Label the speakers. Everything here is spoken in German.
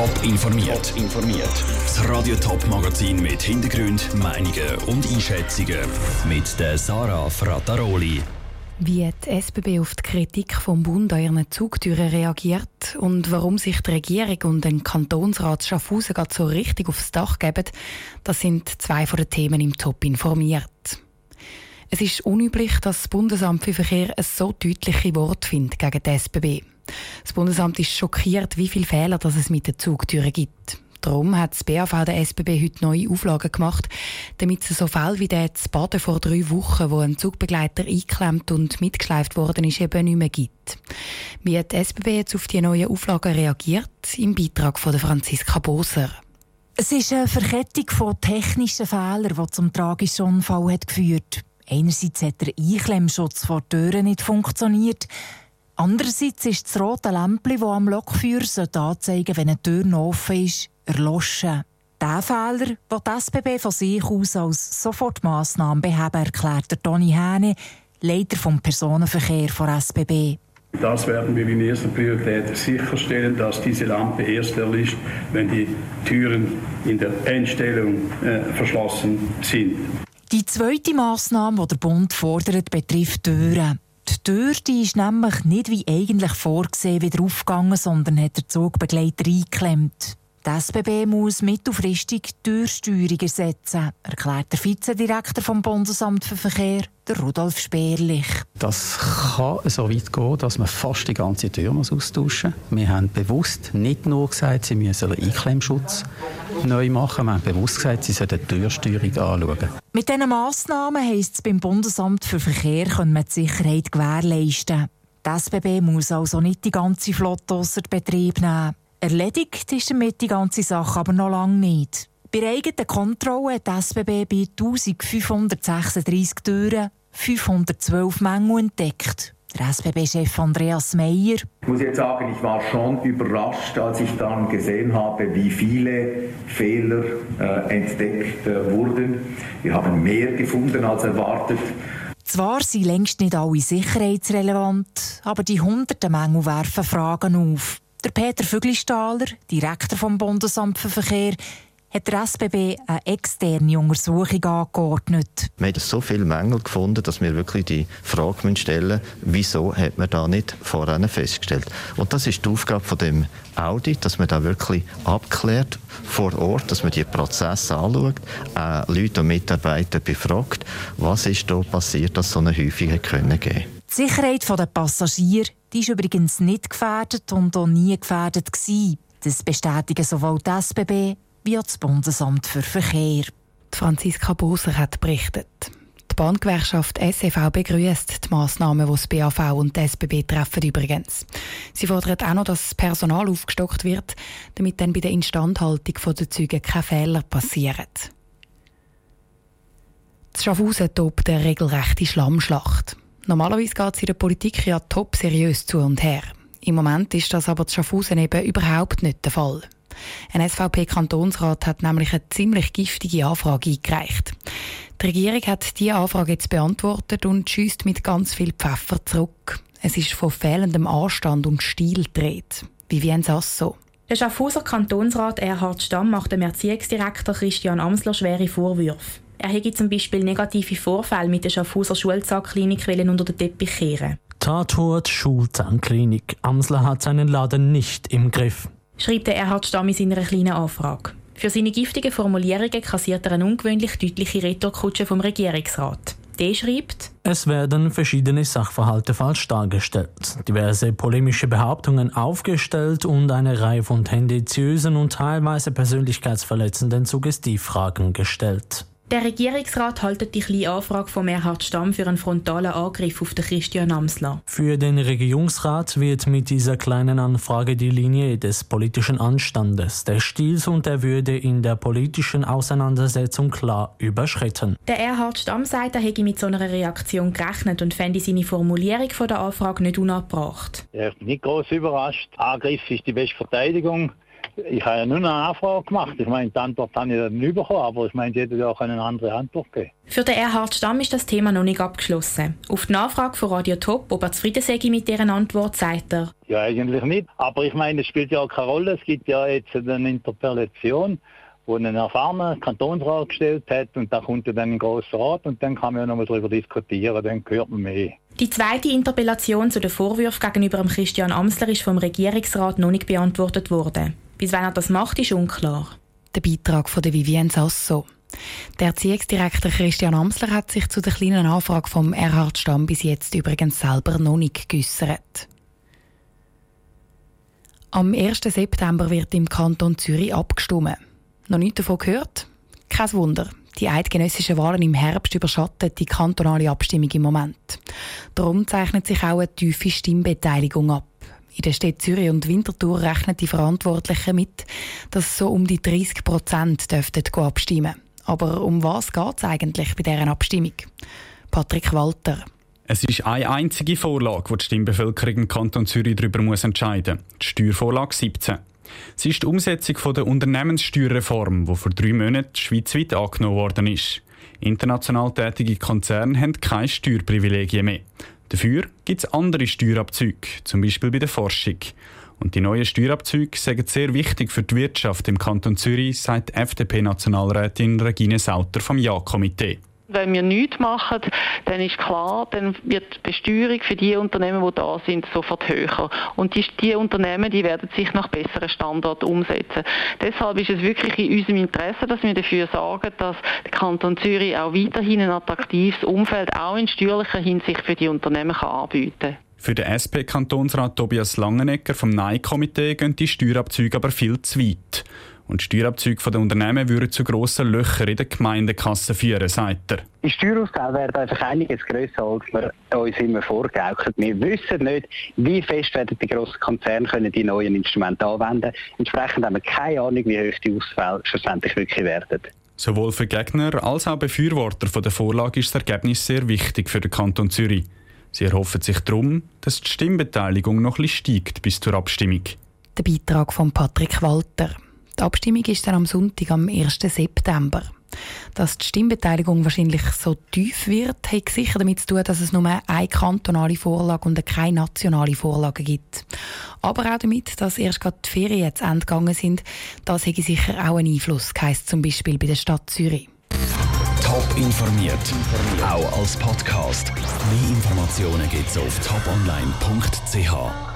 Speaker 1: Top informiert. informiert. Das Radio Top Magazin mit Hintergrund, Meinungen und Einschätzungen mit der Sarah Frataroli.
Speaker 2: Wie die SBB auf die Kritik vom Bund an ihren Zugtüren reagiert und warum sich die Regierung und den Kantonsrat Schaffhausen gerade so richtig aufs Dach geben, das sind zwei von den Themen im Top informiert. Es ist unüblich, dass das Bundesamt für Verkehr ein so deutliche Wort findet gegen die SBB. Das Bundesamt ist schockiert, wie viele Fehler dass es mit den Zugtüren gibt. Darum hat das BAV der SBB heute neue Auflagen gemacht, damit so Fälle wie der zu Baden vor drei Wochen, wo ein Zugbegleiter eingeklemmt und mitgeschleift worden ist, eben nicht mehr gibt. Wie hat die SBB jetzt auf die neuen Auflagen reagiert? Im Beitrag von Franziska Boser.
Speaker 3: Es ist eine Verkettung von technischen Fehlern, die zum tragischen Unfall hat geführt Einerseits hat der Einklemmschutz vor Türen nicht funktioniert. Andererseits ist das rote Lämpchen, das am Lokführer anzeigen wenn eine Tür noch offen ist, erloschen. Der Fehler, den die SBB von sich aus als Sofortmaßnahme beheben, erklärt der Toni Hähne, Leiter vom Personenverkehr von SBB.
Speaker 4: Das werden wir in erster Priorität sicherstellen, dass diese Lampe erst erlischt, wenn die Türen in der Endstellung äh, verschlossen sind.
Speaker 3: Die zweite Massnahme, die der Bund fordert, betrifft Türen. Die Tür die ist nämlich nicht wie eigentlich vorgesehen wieder aufgegangen, sondern hat der Zugbegleiter eingeklemmt. Die SBB muss mittelfristig Türsteuerung ersetzen, erklärt der Vizedirektor vom Bundesamt für Verkehr, der Rudolf Sperlich.
Speaker 5: Das kann so weit gehen, dass man fast die ganze Tür muss austauschen muss. Wir haben bewusst nicht nur gesagt, sie müssen einen Einklemmschutz neu machen, wir haben bewusst gesagt, sie sollen die Türsteuerung anschauen.
Speaker 3: Mit diesen Massnahmen heisst es beim Bundesamt für Verkehr, können wir die Sicherheit gewährleisten. Die SBB muss also nicht die ganze Flotte außer Betrieb nehmen. Erledigt ist damit die ganze Sache aber noch lange nicht. Bei eigenen Kontrolle hat die SBB bei 1536 Türen 512 Mängel entdeckt. Der SBB-Chef Andreas Meyer.
Speaker 6: Ich muss jetzt sagen, ich war schon überrascht, als ich dann gesehen habe, wie viele Fehler äh, entdeckt äh, wurden. Wir haben mehr gefunden als erwartet.
Speaker 3: Zwar sind längst nicht alle sicherheitsrelevant, aber die hunderten Mängel werfen Fragen auf. Der Peter Füglistaler, Direktor vom Bundesamt für Verkehr, hat der SBB eine externe Untersuchung angeordnet.
Speaker 7: Wir haben so viele Mängel gefunden, dass wir wirklich die Frage stellen müssen, wieso hat man da nicht vorher festgestellt. Und das ist die Aufgabe von dem Audit, dass man da wirklich abklärt vor Ort, dass man die Prozesse anschaut, äh, Leute und Mitarbeiter befragt, was ist da passiert, dass so eine können geben
Speaker 3: Die Sicherheit der Passagiere die ist übrigens nicht gefährdet und auch nie gefährdet gewesen. Das bestätigen sowohl die SBB wie auch das Bundesamt für Verkehr.
Speaker 2: Franziska Boser hat berichtet. Die Bahngewerkschaft SEV begrüßt die Massnahmen, die das BAV und die SBB treffen übrigens. Sie fordert auch noch, dass das Personal aufgestockt wird, damit dann bei der Instandhaltung der Züge keine Fehler passieren. Das Schaffhausen tobt eine regelrechte Schlammschlacht. Normalerweise geht es in der Politik ja top seriös zu und her. Im Moment ist das aber zu Schaffhausen eben überhaupt nicht der Fall. Ein SVP-Kantonsrat hat nämlich eine ziemlich giftige Anfrage eingereicht. Die Regierung hat diese Anfrage jetzt beantwortet und schießt mit ganz viel Pfeffer zurück. Es ist von fehlendem Anstand und Stil gedreht. Vivien Sasso.
Speaker 8: Der Schaffhauser Kantonsrat Erhard Stamm macht dem Erziehungsdirektor Christian Amsler schwere Vorwürfe. Er hätte zum Beispiel negative Vorfälle mit der Schaffhauser Schulzahnklinik unter den Teppich kehren.
Speaker 9: Tatort Schulzahnklinik. Amsler hat seinen Laden nicht im Griff.
Speaker 8: Schreibt der Erhard Stamm in seiner kleinen Anfrage. Für seine giftigen Formulierungen kassiert er eine ungewöhnlich deutliche Retourkutsche vom Regierungsrat. Der schreibt,
Speaker 9: es werden verschiedene Sachverhalte falsch dargestellt, diverse polemische Behauptungen aufgestellt und eine Reihe von tendenziösen und teilweise persönlichkeitsverletzenden Suggestivfragen gestellt.
Speaker 8: Der Regierungsrat haltet die kleine Anfrage von Erhard Stamm für einen frontalen Angriff auf den Christian Amsler.
Speaker 9: Für den Regierungsrat wird mit dieser kleinen Anfrage die Linie des politischen Anstandes, des Stils und der Würde in der politischen Auseinandersetzung klar überschritten.
Speaker 8: Der Erhard Stamm sagt, er hätte mit so einer Reaktion gerechnet und fände seine Formulierung von der Anfrage nicht unabbracht.
Speaker 10: Ja, ich bin nicht groß überrascht. Angriff ist die beste Verteidigung. Ich habe ja nur eine Anfrage gemacht. Ich meine, die Antwort habe ich dann nicht bekommen, aber ich meine, jeder auch eine andere Antwort geben.
Speaker 8: Für den Erhard Stamm ist das Thema noch nicht abgeschlossen. Auf die Nachfrage von Radio Top, ob er zufrieden sei mit deren Antwort, sagt er.
Speaker 10: Ja, eigentlich nicht. Aber ich meine, es spielt ja auch keine Rolle. Es gibt ja jetzt eine Interpellation wo ein erfahrener Kantonsrat gestellt hat und da kommt er dann in den Grossen Rat und dann kann man ja nochmal darüber diskutieren, dann hört man mehr.
Speaker 8: Die zweite Interpellation zu den Vorwürfen gegenüber Christian Amsler ist vom Regierungsrat noch nicht beantwortet worden. Bis wann er das macht, ist unklar.
Speaker 2: Der Beitrag von der Vivienne Sasso. Der Erziehungsdirektor Christian Amsler hat sich zu der kleinen Anfrage vom Erhard Stamm bis jetzt übrigens selber noch nicht geäussert. Am 1. September wird im Kanton Zürich abgestimmt. Noch nichts davon gehört? Kein Wunder. Die eidgenössischen Wahlen im Herbst überschatten die kantonale Abstimmung im Moment. Darum zeichnet sich auch eine tiefe Stimmbeteiligung ab. In der Städte Zürich und Winterthur rechnen die Verantwortlichen mit, dass so um die 30 Prozent dürften abstimmen. Aber um was geht es eigentlich bei deren Abstimmung? Patrick Walter.
Speaker 11: Es ist eine einzige Vorlage, die die Stimmbevölkerung im Kanton Zürich darüber muss entscheiden muss. Die Steuervorlage 17. Sie ist die Umsetzung der Unternehmenssteuerreform, die vor drei Monaten schweizweit angenommen worden ist. International tätige Konzerne haben keine Steuerprivilegien mehr. Dafür gibt es andere Steuerabzüge, zum Beispiel bei der Forschung. Und die neuen Steuerabzüge sind sehr wichtig für die Wirtschaft im Kanton Zürich, sagt FDP-Nationalrätin Regine Sauter vom Ja-Komitee.
Speaker 12: Wenn wir nichts machen, dann ist klar, dann wird die Besteuerung für die Unternehmen, die da sind, sofort höher. Und die, die Unternehmen, die werden sich nach besseren Standorten umsetzen. Deshalb ist es wirklich in unserem Interesse, dass wir dafür sorgen, dass der Kanton Zürich auch weiterhin ein attraktives Umfeld auch in steuerlicher Hinsicht für die Unternehmen kann anbieten kann.
Speaker 11: Für den SP-Kantonsrat Tobias Langenegger vom Nein-Komitee gehen die Steuerabzüge aber viel zu weit. Und Steuerabzüge der Unternehmen würden zu grossen Löchern in der Gemeindekasse führen, sagt er.
Speaker 13: Die Steuerausgaben werden einfach einiges grösser, als wir uns immer vorgaukeln. Wir wissen nicht, wie fest werden die grossen Konzerne können die neuen Instrumente anwenden Entsprechend haben wir keine Ahnung, wie hoch die Ausfälle schlussendlich wirklich werden.
Speaker 11: Sowohl für Gegner als auch Befürworter von der Vorlage ist das Ergebnis sehr wichtig für den Kanton Zürich. Sie erhoffen sich darum, dass die Stimmbeteiligung noch etwas steigt bis zur Abstimmung.
Speaker 2: Der Beitrag von Patrick Walter. Die Abstimmung ist dann am Sonntag, am 1. September. Dass die Stimmbeteiligung wahrscheinlich so tief wird, hat sicher damit zu tun, dass es nur eine kantonale Vorlage und keine nationale Vorlage gibt. Aber auch damit, dass erst gerade die Ferien jetzt gegangen sind, das hätte sicher auch einen Einfluss, heisst zum Beispiel bei der Stadt Zürich.
Speaker 1: Top informiert, auch als Podcast. Mehr Informationen gibt es auf toponline.ch.